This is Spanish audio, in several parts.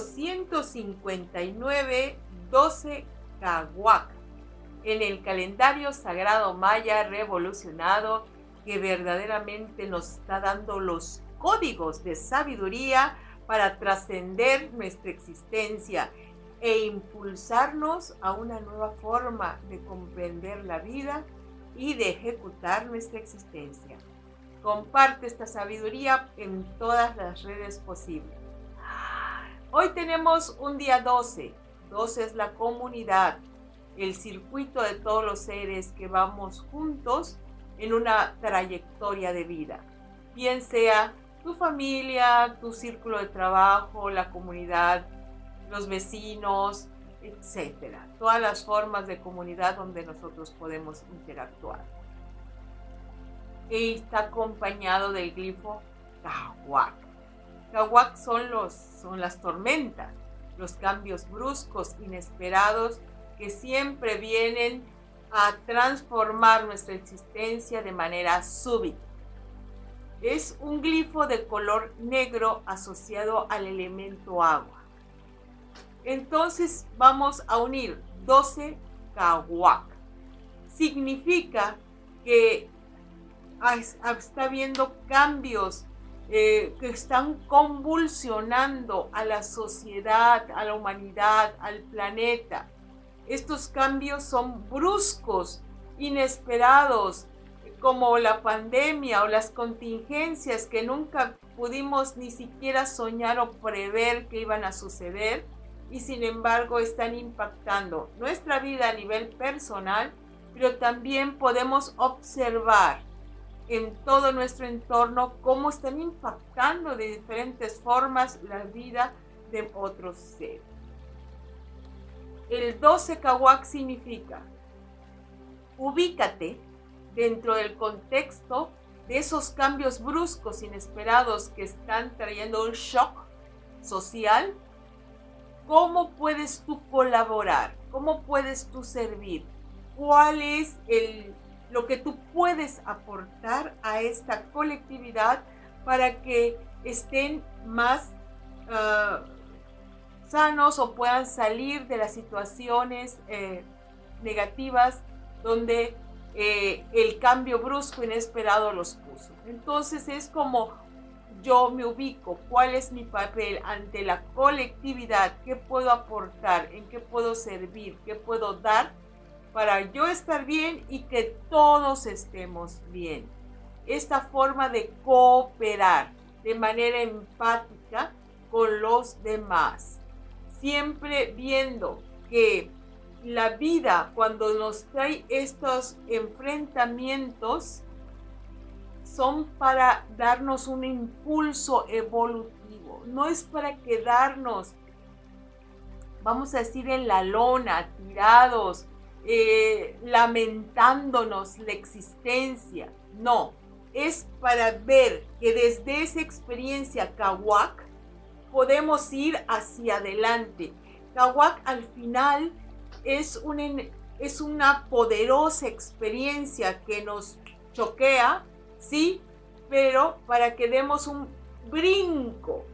859 12 Cahuac en el calendario sagrado maya revolucionado que verdaderamente nos está dando los códigos de sabiduría para trascender nuestra existencia e impulsarnos a una nueva forma de comprender la vida y de ejecutar nuestra existencia. Comparte esta sabiduría en todas las redes posibles. Hoy tenemos un día 12. 12 es la comunidad, el circuito de todos los seres que vamos juntos en una trayectoria de vida. Bien sea tu familia, tu círculo de trabajo, la comunidad, los vecinos, etcétera. Todas las formas de comunidad donde nosotros podemos interactuar. Y está acompañado del glifo Kawak. Kawak son, los, son las tormentas, los cambios bruscos, inesperados, que siempre vienen a transformar nuestra existencia de manera súbita. Es un glifo de color negro asociado al elemento agua. Entonces vamos a unir 12 kawak. Significa que está habiendo cambios eh, que están convulsionando a la sociedad, a la humanidad, al planeta. Estos cambios son bruscos, inesperados, como la pandemia o las contingencias que nunca pudimos ni siquiera soñar o prever que iban a suceder y sin embargo están impactando nuestra vida a nivel personal, pero también podemos observar en todo nuestro entorno cómo están impactando de diferentes formas la vida de otros seres. El 12 Kawak significa ubícate dentro del contexto de esos cambios bruscos, inesperados que están trayendo un shock social ¿Cómo puedes tú colaborar? ¿Cómo puedes tú servir? ¿Cuál es el, lo que tú puedes aportar a esta colectividad para que estén más ah, sanos o puedan salir de las situaciones eh, negativas donde eh, el cambio brusco inesperado los puso. Entonces es como yo me ubico, cuál es mi papel ante la colectividad, qué puedo aportar, en qué puedo servir, qué puedo dar para yo estar bien y que todos estemos bien. Esta forma de cooperar de manera empática con los demás, siempre viendo que la vida cuando nos trae estos enfrentamientos, son para darnos un impulso evolutivo, no es para quedarnos, vamos a decir, en la lona, tirados, eh, lamentándonos la existencia, no, es para ver que desde esa experiencia Kawak podemos ir hacia adelante. Kawak al final es, un, es una poderosa experiencia que nos choquea, ¿sí? Pero para que demos un brinco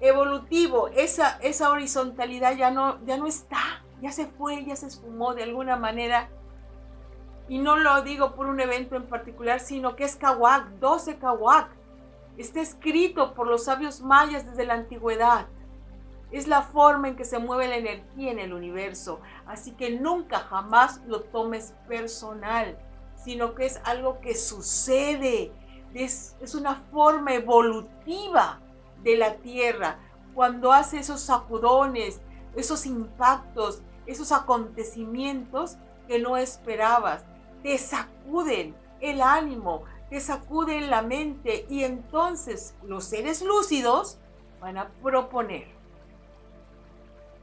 evolutivo, esa, esa horizontalidad ya no, ya no está, ya se fue, ya se esfumó de alguna manera. Y no lo digo por un evento en particular, sino que es Kawak, 12 Kawak. Está escrito por los sabios mayas desde la antigüedad. Es la forma en que se mueve la energía en el universo. Así que nunca jamás lo tomes personal sino que es algo que sucede, es, una forma evolutiva de la Tierra. Cuando hace esos sacudones, esos impactos, esos acontecimientos que no esperabas, te sacuden el ánimo, te sacuden la mente y entonces los seres lúcidos van a proponer.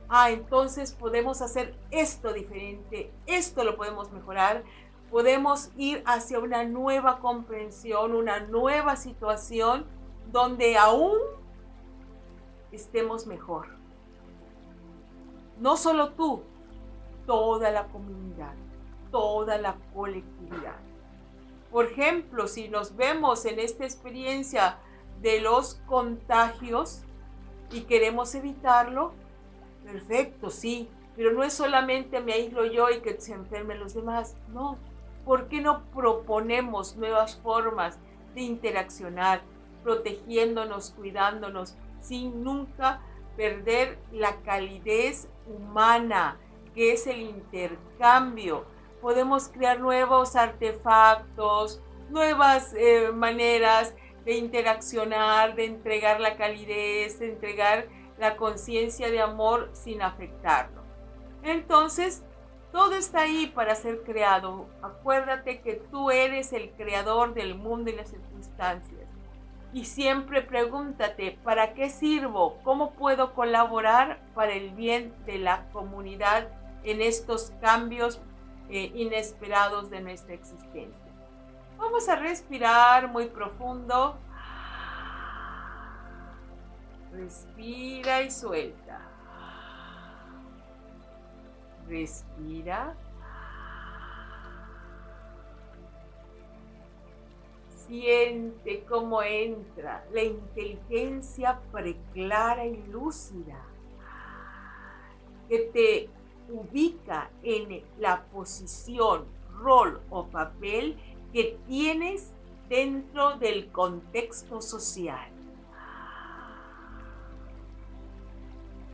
Ah, entonces podemos hacer esto diferente, esto lo podemos mejorar, podemos ir hacia una nueva comprensión, una nueva situación donde aún estemos mejor. No solo tú, toda la comunidad, toda la colectividad. Por ejemplo, si nos vemos en esta experiencia de los contagios, y queremos evitarlo, perfecto, sí, pero no es solamente me aíslo yo y que se enfermen los demás, no. ¿Por qué no proponemos nuevas formas de interaccionar, protegiéndonos, cuidándonos, sin nunca perder la calidez humana, que es el intercambio? Podemos crear nuevos artefactos, nuevas eh, maneras de interaccionar, de entregar la calidez, de entregar la conciencia de amor sin afectarlo. Entonces, todo está ahí para ser creado. Acuérdate que tú eres el creador del mundo y las circunstancias. Y siempre pregúntate, ¿para qué sirvo? ¿Cómo puedo colaborar para el bien de la comunidad en estos cambios eh, inesperados de nuestra existencia? Vamos a respirar muy profundo. Respira y suelta. Respira. Siente cómo entra la inteligencia preclara y lúcida que te ubica en la posición, rol o papel que tienes dentro del contexto social.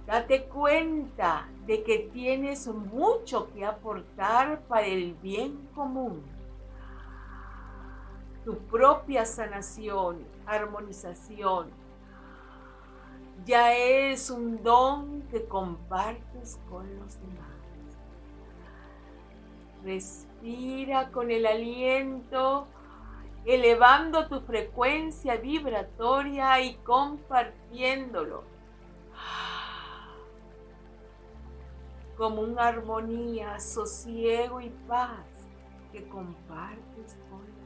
Date cuenta de que tienes mucho que aportar para el bien común. Tu propia sanación, armonización, ya es un don que compartes con los demás. Respira con el aliento, elevando tu frecuencia vibratoria y compartiéndolo como una armonía, sosiego y paz que compartes con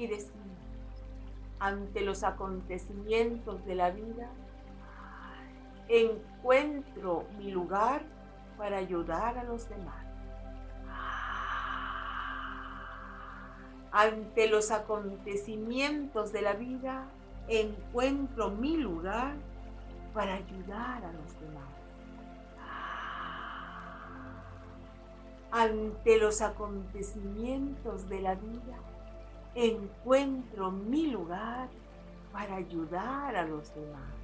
Y decimos, ante los acontecimientos de la vida, encuentro mi lugar para ayudar a los demás. Ante los acontecimientos de la vida, encuentro mi lugar para ayudar a los demás. Ante los acontecimientos de la vida, encuentro mi lugar para ayudar a los demás.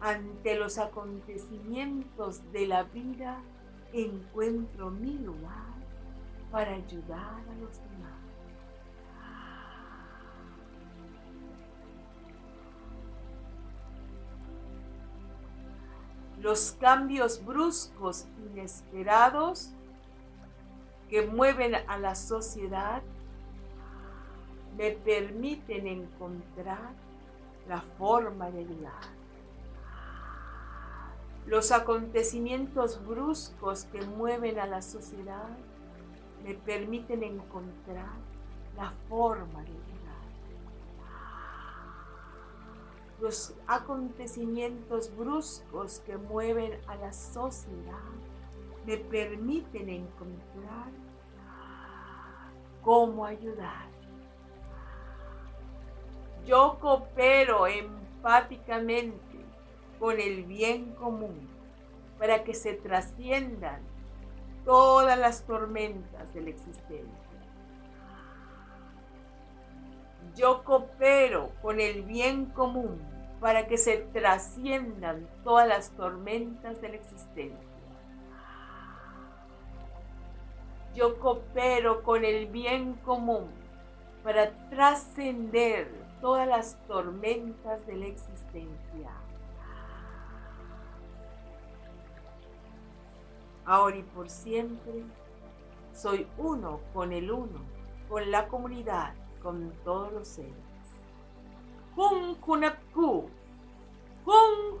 Ante los acontecimientos de la vida, encuentro mi lugar para ayudar a los demás. Los cambios bruscos, inesperados, que mueven a la sociedad, me permiten encontrar la forma de ayudar. Los acontecimientos bruscos que mueven a la sociedad me permiten encontrar la forma de llegar. Los acontecimientos bruscos que mueven a la sociedad me permiten encontrar cómo ayudar. Yo coopero empáticamente con el bien común para que se trasciendan todas las tormentas de la existencia. Yo coopero con el bien común para que se trasciendan todas las tormentas de la existencia. Yo coopero con el bien común para trascender todas las tormentas de la existencia. ahora y por siempre. Soy uno con el uno, con la comunidad, con todos los seres. Hun Hunapku, Hun